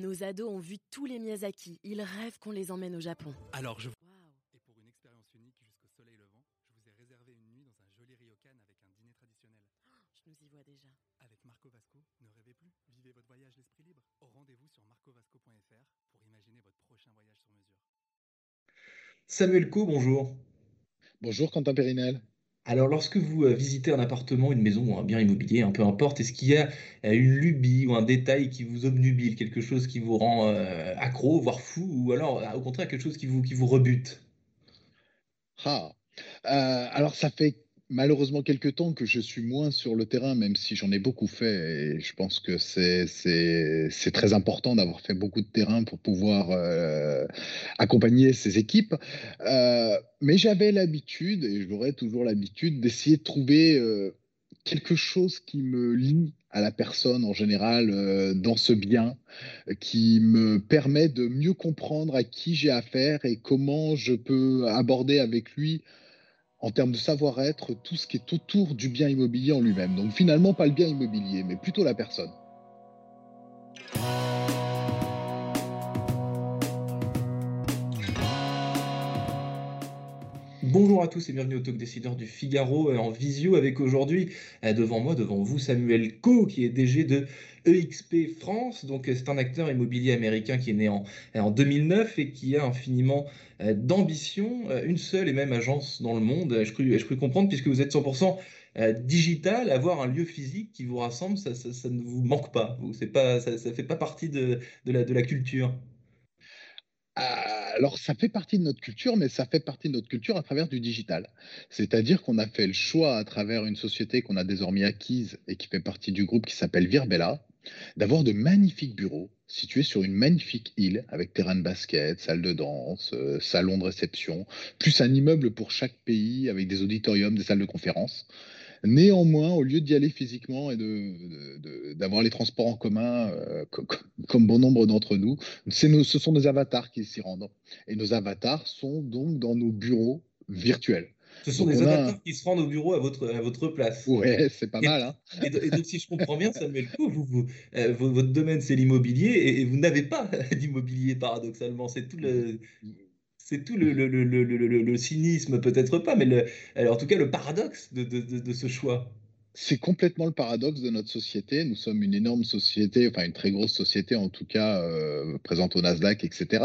Nos ados ont vu tous les Miyazaki. Ils rêvent qu'on les emmène au Japon. Alors je... Waouh. Et pour une expérience unique jusqu'au soleil levant, je vous ai réservé une nuit dans un joli ryokan avec un dîner traditionnel. Je nous y vois déjà. Avec Marco Vasco, ne rêvez plus, vivez votre voyage l'esprit libre. Au rendez-vous sur marcovasco.fr pour imaginer votre prochain voyage sur mesure. Samuel Co, bonjour. Bonjour Quentin Périnel. Alors, lorsque vous euh, visitez un appartement, une maison ou un bien immobilier, un peu importe, est-ce qu'il y a euh, une lubie ou un détail qui vous obnubile, quelque chose qui vous rend euh, accro, voire fou, ou alors au contraire quelque chose qui vous, rebute? Ah. Alors ça fait malheureusement quelques temps que je suis moins sur le terrain, même si j'en ai beaucoup fait. Et je pense que c'est très important d'avoir fait beaucoup de terrain pour pouvoir euh, accompagner ces équipes. Euh, mais j'avais l'habitude, et j'aurais toujours l'habitude, d'essayer de trouver euh, quelque chose qui me lie à la personne en général dans ce bien, qui me permet de mieux comprendre à qui j'ai affaire et comment je peux aborder avec lui en termes de savoir-être tout ce qui est autour du bien immobilier en lui-même. Donc finalement, pas le bien immobilier, mais plutôt la personne. Bonjour à tous et bienvenue au Talk Décideur du Figaro euh, en visio avec aujourd'hui euh, devant moi, devant vous, Samuel Co, qui est DG de EXP France. Donc euh, c'est un acteur immobilier américain qui est né en, en 2009 et qui a infiniment d'ambition, une seule et même agence dans le monde. Je peux, je comprendre puisque vous êtes 100% euh, digital, avoir un lieu physique qui vous rassemble, ça, ne vous manque pas. Pas, ça, ça fait pas partie de, de la, de la culture. Alors, ça fait partie de notre culture, mais ça fait partie de notre culture à travers du digital. C'est-à-dire qu'on a fait le choix, à travers une société qu'on a désormais acquise et qui fait partie du groupe qui s'appelle Virbella, d'avoir de magnifiques bureaux situés sur une magnifique île avec terrain de basket, salle de danse, euh, salon de réception, plus un immeuble pour chaque pays avec des auditoriums, des salles de conférence. Néanmoins, au lieu d'y aller physiquement et d'avoir les transports en commun, euh, co- co- comme bon nombre d'entre nous, nos- ce sont nos avatars qui s'y rendent. Et nos avatars sont donc dans nos bureaux virtuels. Ce sont Donc des un... avatars qui se rendent au bureau à votre, à votre place. Ouais, c'est pas Et, mal, hein? et do- et donc, si je comprends bien, Samuel Co, vous, vous, euh, vo- votre domaine, c'est l'immobilier et, et vous n'avez pas d'immobilier, paradoxalement. C'est tout le, c'est tout le, cynisme, peut-être pas, mais alors, en tout cas le paradoxe de, de, de, de ce choix. C'est complètement le paradoxe de notre société. Nous sommes une énorme société, enfin une très grosse société en tout cas, euh, présente au Nasdaq, etc.,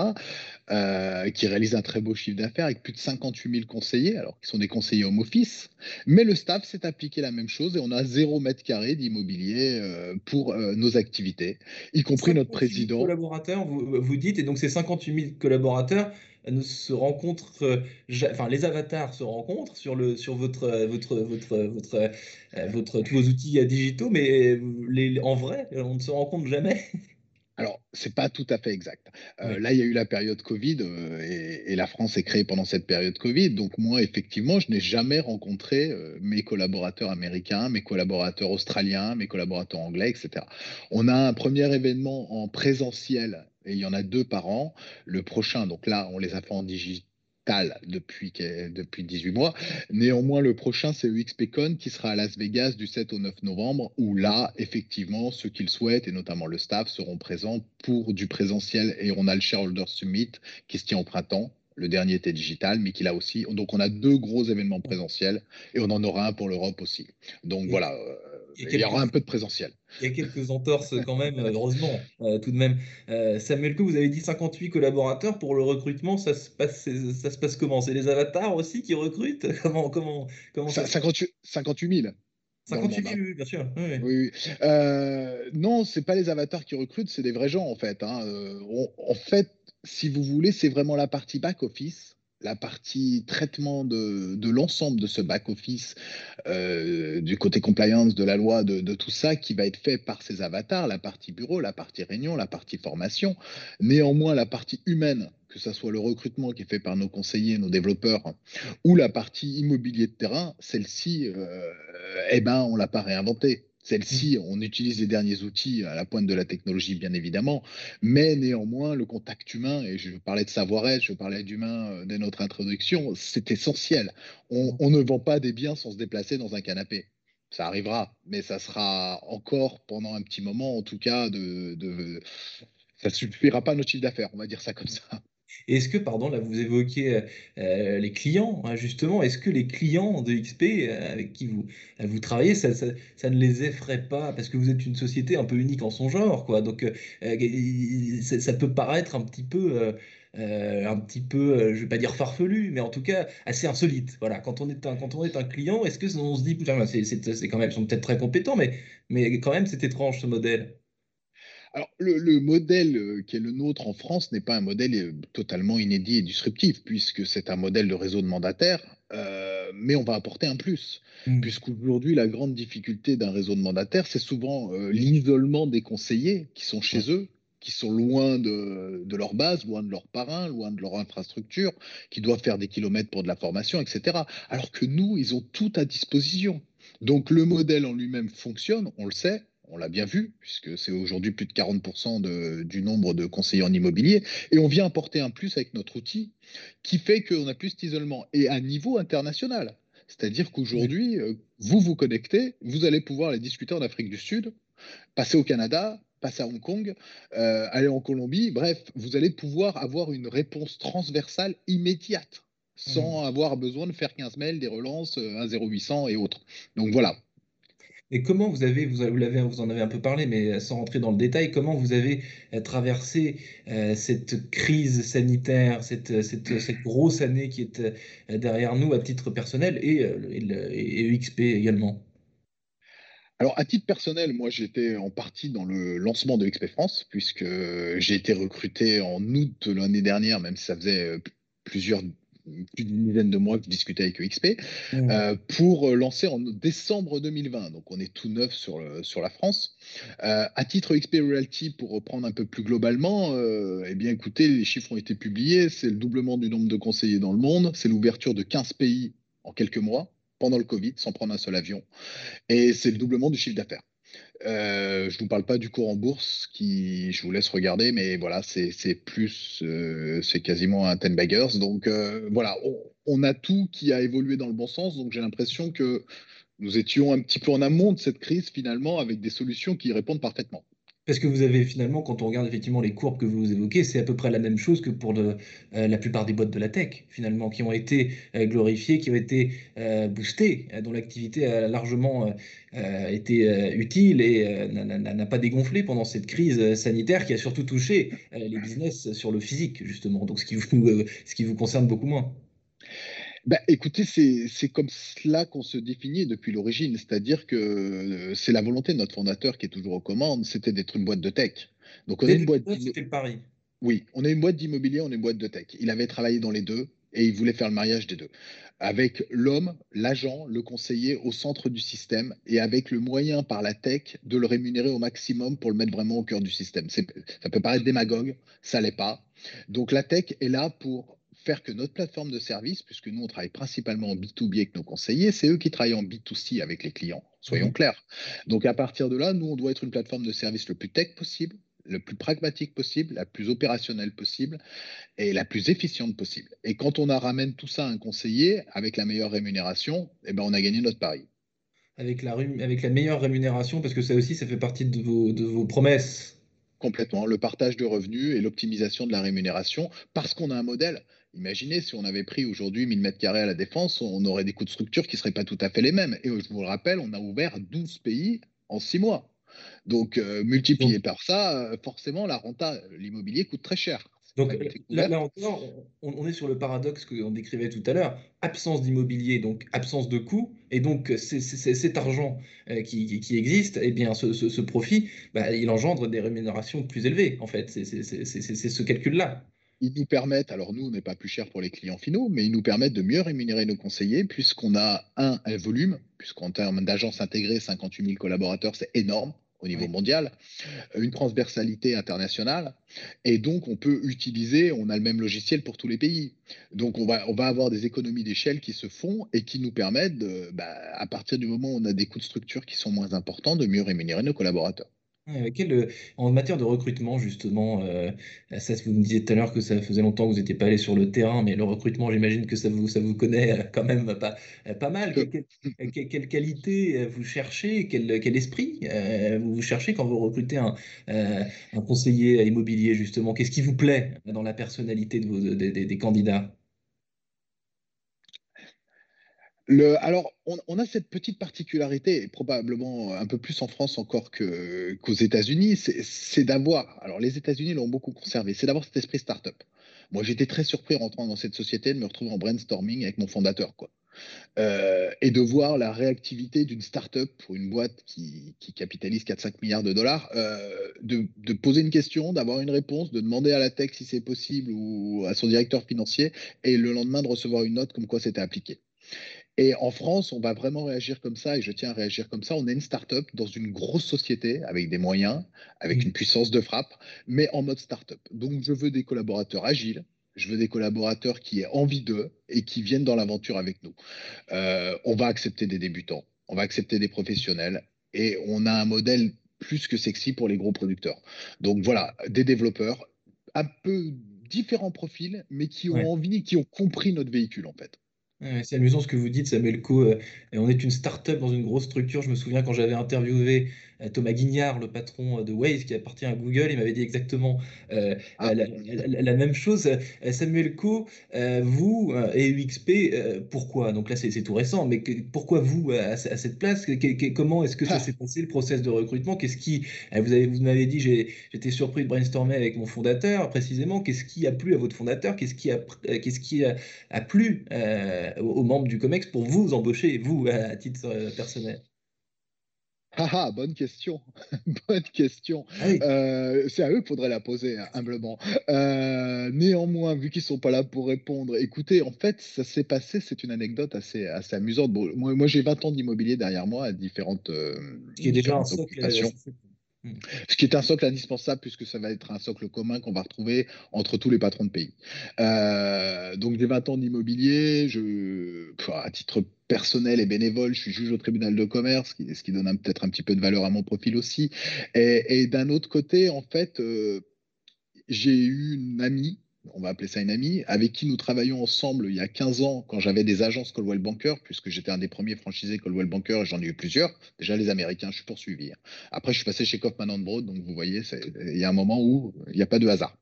euh, qui réalise un très beau chiffre d'affaires avec plus de 58 000 conseillers, alors qui sont des conseillers home office. Mais le staff s'est appliqué la même chose et on a zéro mètre carré d'immobilier euh, pour euh, nos activités, y compris notre 58 000 président. collaborateurs, vous, vous dites, et donc ces 58 000 collaborateurs euh, ne se rencontrent, euh, enfin les avatars se rencontrent sur le, sur votre, euh, votre, votre, votre, euh, votre, tous vos outils digitaux, mais les, en vrai, on ne se rencontre jamais. Alors, c'est pas tout à fait exact. Euh, Oui. là, il y a eu la période Covid euh, et, et la France est créée pendant cette période Covid. Donc moi, effectivement, je n'ai jamais rencontré euh, mes collaborateurs américains, mes collaborateurs australiens, mes collaborateurs anglais, etc. On a un premier événement en présentiel et il y en a deux par an. Le prochain, donc là, on les a fait en digital depuis, depuis 18 mois. Néanmoins, le prochain, c'est EXPCon qui sera à Las Vegas du 7 au 9 novembre, où là, effectivement, ceux qui le souhaitent, et notamment le staff, seront présents pour du présentiel. Et on a le Shareholder Summit qui se tient au printemps. Le dernier était digital, mais qu'il a aussi. Donc, on a deux gros événements présentiels et on en aura un pour l'Europe aussi. Donc, voilà, il y aura un peu de présentiel. il y a quelques entorses quand même, euh, heureusement, euh, tout de même. Euh, Samuel vous avez dit 58 collaborateurs pour le recrutement, ça se passe, c'est- ça se passe comment? C'est les avatars aussi qui recrutent? Comment, comment, comment ça Cin- se 58, 58 000 dans le 58 monde. 000, hein. oui, bien sûr. Oui, oui. Oui, oui. Euh, non, c'est pas les avatars qui recrutent, c'est des vrais gens en fait. hein. On- en fait, si vous voulez, c'est vraiment la partie back office, la partie traitement de, de l'ensemble de ce back office, euh, du côté compliance de la loi, de, de tout ça, qui va être fait par ces avatars, la partie bureau, la partie réunion, la partie formation. Néanmoins, la partie humaine, que ce soit le recrutement qui est fait par nos conseillers, nos développeurs, ou la partie immobilier de terrain, celle-ci, euh, eh ben, on l'a pas réinventée. Celle-ci, on utilise les derniers outils à la pointe de la technologie, bien évidemment, mais néanmoins, le contact humain, et je parlais de savoir-être, je parlais d'humain euh, dès notre introduction, c'est essentiel. On, on ne vend pas des biens sans se déplacer dans un canapé. Ça arrivera, mais ça sera encore pendant un petit moment, en tout cas, de, de- Ça ne suffira pas à notre chiffre d'affaires, on va dire ça comme ça. Est-ce que, pardon, là vous évoquez euh, les clients, hein, justement, est-ce que les clients de XP euh, avec qui vous, euh, vous travaillez, ça, ça, ne les effraie pas? Parce que vous êtes une société un peu unique en son genre, quoi. Donc ça, peut paraître un petit peu, un petit peu, je vais pas dire farfelu, mais en tout cas assez insolite. Voilà, quand on est un, quand on est un client, est-ce que on se dit, c'est quand même, ils sont peut-être très compétents, mais, mais quand même c'est étrange ce modèle. Alors, le, modèle euh, qui est le nôtre en France n'est pas un modèle euh, totalement inédit et disruptif, puisque c'est un modèle de réseau de mandataires, euh, mais on va apporter un plus. Mmh. Puisqu'aujourd'hui, la grande difficulté d'un réseau de mandataires, c'est souvent l'isolement des conseillers qui sont chez eux, qui sont loin de, de, leur base, loin de leurs parrains, loin de leur infrastructure, qui doivent faire des kilomètres pour de la formation, etc. Alors que nous, ils ont tout à disposition. Donc le modèle en lui-même fonctionne, on le sait, on l'a bien vu, puisque c'est aujourd'hui plus de 40% du nombre de conseillers en immobilier, et on vient apporter un plus avec notre outil qui fait qu'on a plus d'isolement, et à niveau international. C'est-à-dire qu'aujourd'hui, euh, vous vous connectez, vous allez pouvoir aller discuter en Afrique du Sud, passer au Canada, passer à Hong Kong, euh, aller en Colombie, bref, vous allez pouvoir avoir une réponse transversale immédiate sans mmh. avoir besoin de faire 15 mails, des relances, euh, un 0800 et autres. Donc voilà, et comment vous avez, vous, l'avez, vous en avez un peu parlé, mais sans rentrer dans le détail, comment vous avez euh, traversé euh, cette crise sanitaire, cette, cette, cette, grosse année qui est euh, derrière nous à titre personnel et, et, EXP également? Alors, à titre personnel, moi, j'étais en partie dans le lancement de XP France, puisque j'ai été recruté en août l'année dernière, même si ça faisait plusieurs plus d'une dizaine de mois que je discutais avec EXP, mmh. euh, pour euh, lancer en décembre 2020. Donc on est tout neuf sur, le, sur la France. Euh, à titre XP Realty, pour reprendre un peu plus globalement, eh bien écoutez, les chiffres ont été publiés, c'est le doublement du nombre de conseillers dans le monde, c'est l'ouverture de 15 pays en quelques mois pendant le Covid, sans prendre un seul avion, et c'est le doublement du chiffre d'affaires. Euh, je ne vous parle pas du cours en bourse, qui je vous laisse regarder, mais voilà, c'est plus, euh, c'est quasiment un 10 baggers. Donc euh, voilà, on, a tout qui a évolué dans le bon sens. Donc j'ai l'impression que nous étions un petit peu en amont de cette crise finalement, avec des solutions qui répondent parfaitement. Parce que vous avez finalement, quand on regarde effectivement les courbes que vous évoquez, c'est à peu près la même chose que pour euh, la plupart des boîtes de la tech, finalement, qui ont été euh, glorifiées, qui ont été euh, boostées, dont l'activité a largement été utile et n'a pas dégonflé pendant cette crise sanitaire qui a surtout touché les business sur le physique, justement, donc ce qui vous, ce qui vous concerne beaucoup moins. Bah, écoutez, c'est comme cela qu'on se définit depuis l'origine, c'est-à-dire que euh, c'est la volonté de notre fondateur qui est toujours aux commandes, c'était d'être une boîte de tech. Donc on est une boîte. C'était le pari. Oui, on est une boîte d'immobilier, on est une boîte de tech. Il avait travaillé dans les deux et il voulait faire le mariage des deux, avec l'homme, l'agent, le conseiller au centre du système et avec le moyen par la tech de le rémunérer au maximum pour le mettre vraiment au cœur du système. Ça peut paraître démagogue, ça l'est pas. Donc la tech est là pour faire que notre plateforme de service, puisque nous, on travaille principalement en B2B avec nos conseillers, c'est eux qui travaillent en B2C avec les clients, soyons mmh. clairs. Donc, à partir de là, nous, on doit être une plateforme de service le plus tech possible, le plus pragmatique possible, la plus opérationnelle possible et la plus efficiente possible. Et quand on a ramène tout ça à un conseiller avec la meilleure rémunération, eh ben, on a gagné notre pari. Avec la, avec la meilleure rémunération, parce que ça aussi, ça fait partie de vos, de vos promesses. Complètement, le partage de revenus et l'optimisation de la rémunération, parce qu'on a un modèle Imaginez si on avait pris aujourd'hui 1000 mètres carrés à la défense, on aurait des coûts de structure qui ne seraient pas tout à fait les mêmes. Et je vous le rappelle, on a ouvert 12 pays en 6 mois. Donc, euh, multiplié par ça, euh, forcément, la renta, l'immobilier coûte très cher. Donc là, encore, on, est sur le paradoxe qu'on décrivait tout à l'heure, absence d'immobilier, donc absence de coûts, et donc cet argent euh, qui, existe, et eh bien ce, profit, bah, il engendre des rémunérations plus élevées, en fait, c'est ce calcul-là ils nous permettent, alors nous, on n'est pas plus cher pour les clients finaux, mais ils nous permettent de mieux rémunérer nos conseillers puisqu'on a un, volume, puisqu'en termes d'agence intégrée, 58 000 collaborateurs, c'est énorme au niveau mondial, une transversalité internationale, et donc on peut utiliser, on a le même logiciel pour tous les pays. Donc on va, on va avoir des économies d'échelle qui se font et qui nous permettent, bah, à partir du moment où on a des coûts de structure qui sont moins importants, de mieux rémunérer nos collaborateurs. Quel, heu, en matière de recrutement justement, heu, ça vous me disiez tout à l'heure que ça faisait longtemps que vous étiez pas allé sur le terrain, mais le recrutement, j'imagine que ça vous ça vous connaît, heu, quand même pas, pas mal. Quelle qualité, vous cherchez? Quel quel esprit, vous cherchez quand vous recrutez un, un conseiller immobilier justement? Qu'est-ce qui vous plaît dans la personnalité des candidats? Alors, on a cette petite particularité et probablement un peu plus en France encore qu'aux États-Unis, c'est d'avoir alors les États-Unis l'ont beaucoup conservé, c'est d'avoir cet esprit start-up. Moi, j'étais très surpris en rentrant dans cette société de me retrouver en brainstorming avec mon fondateur, quoi. Heu et de voir la réactivité d'une start-up pour une boîte qui capitalise 4-5 milliards de dollars, de de poser une question, d'avoir une réponse, de demander à la tech si c'est possible ou à son directeur financier et le lendemain de recevoir une note comme quoi c'était appliqué. Et en France, on va vraiment réagir comme ça et je tiens à réagir comme ça. On est une start-up dans une grosse société avec des moyens, avec Mmh. une puissance de frappe, mais en mode start-up. Donc, je veux des collaborateurs agiles. Je veux des collaborateurs qui aient envie d'eux et qui viennent dans l'aventure avec nous. Euh, on va accepter des débutants, on va accepter des professionnels et on a un modèle plus que sexy pour les gros producteurs. Donc voilà, des développeurs, un peu différents profils, mais qui ont Ouais. envie, qui ont compris notre véhicule en fait. Ouais, c'est amusant ce que vous dites, Samuel Coe, heu, et on est une start-up dans une grosse structure. Je me souviens quand j'avais interviewé, heu, Thomas Guignard, le patron, heu, de Waze qui appartient à Google, il m'avait dit exactement, Ah, la la la même chose. Heu, Samuel heu, vous, et heu, pourquoi? Donc là, c'est c'est tout récent, mais que pourquoi vous à cette place? Que que comment est-ce que ça s'est ah, passé le process de recrutement? Qu'est-ce qui vous avez vous m'avez dit: «J'ai j'étais surpris de brainstormer avec mon fondateur», précisément. Qu'est-ce qui a plu à votre fondateur? Qu'est-ce qui a pr heu, qu'est-ce qui a a plu, aux membres du COMEX pour vous embaucher, vous, à titre, heu, personnel? ah, ah, bonne question, bonne question. Ah oui, Euh, c'est à eux qu'il faudrait la poser, hein, humblement. Euh, néanmoins, vu qu'ils sont pas là pour répondre, écoutez, en fait, ça s'est passé, c'est une anecdote assez, assez amusante. Bon, moi, moi j'ai 20 ans d'immobilier derrière moi à différentes, euh, qui est déjà un socle, Mmh. Ce qui est un socle indispensable puisque ça va être un socle commun qu'on va retrouver entre tous les patrons de pays. Euh, donc j'ai 20 ans d'immobilier, à titre personnel et bénévole, je suis juge au tribunal de commerce, ce qui, donne peut-être un petit peu de valeur à mon profil aussi. Et, et d'un autre côté, en fait, euh, j'ai eu une amie, on va appeler ça une amie, avec qui nous travaillons ensemble il y a 15 ans quand j'avais des agences Coldwell Banker, puisque j'étais un des premiers franchisés Coldwell Banker et j'en ai eu plusieurs. Déjà les Américains, je suis poursuivi. Après, je suis passé chez Kaufman Broad, donc vous voyez, il y a un moment où il n'y a pas de hasard.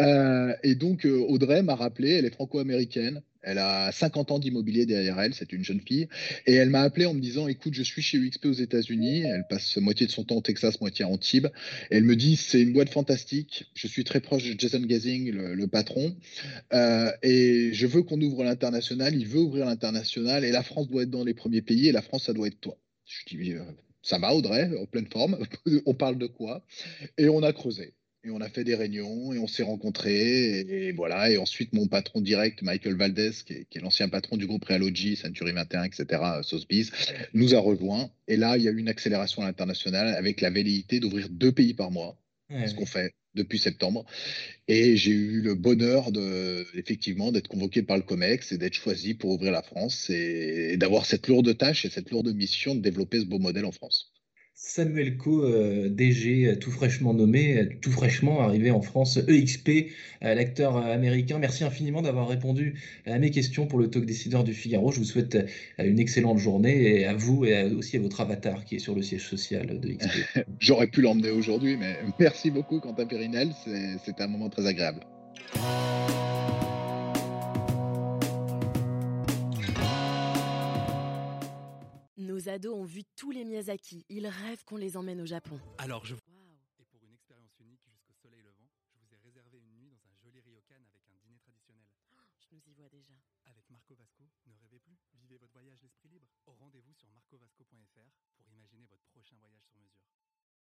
Euh, et donc euh, Audrey m'a rappelé, elle est franco-américaine. Elle a 50 ans d'immobilier derrière elle, c'est une jeune fille. Et elle m'a appelé en me disant, écoute, je suis chez UXP aux États-Unis. Elle passe moitié de son temps au Texas, moitié à Antibes. Elle me dit, c'est une boîte fantastique. Je suis très proche de Jason Gazing, le, le patron. Euh, et je veux qu'on ouvre l'international. Il veut ouvrir l'international. Et la France doit être dans les premiers pays. Et la France, ça doit être toi. Je dis, euh, ça va, Audrey, en pleine forme. on parle de quoi? Et on a creusé. Et on a fait des réunions et on s'est rencontrés. Et, et voilà. Et ensuite, mon patron direct, Michael Valdez, qui est, l'ancien patron du groupe Realogy, Century 21, etc., Sotheby's, nous a rejoints. Et là, il y a eu une accélération à l'international avec la velléité d'ouvrir deux pays par mois, Ouais, ce qu'on fait depuis septembre. Et j'ai eu le bonheur de, effectivement, d'être convoqué par le COMEX et d'être choisi pour ouvrir la France et, et d'avoir cette lourde tâche et cette lourde mission de développer ce beau modèle en France. Samuel Coe, heu, DG, heu, tout fraîchement nommé, heu, tout fraîchement arrivé en France, EXP, l'acteur, américain. Merci infiniment d'avoir répondu à mes questions pour le Talk Décideur du Figaro. Je vous souhaite, une excellente journée et à vous et aussi à votre avatar qui est sur le siège social de XP. J'aurais pu l'emmener aujourd'hui, mais merci beaucoup, Quentin Périnel. C'était un moment très agréable. Ados ont vu tous les Miyazaki. Ils rêvent qu'on les emmène au Japon.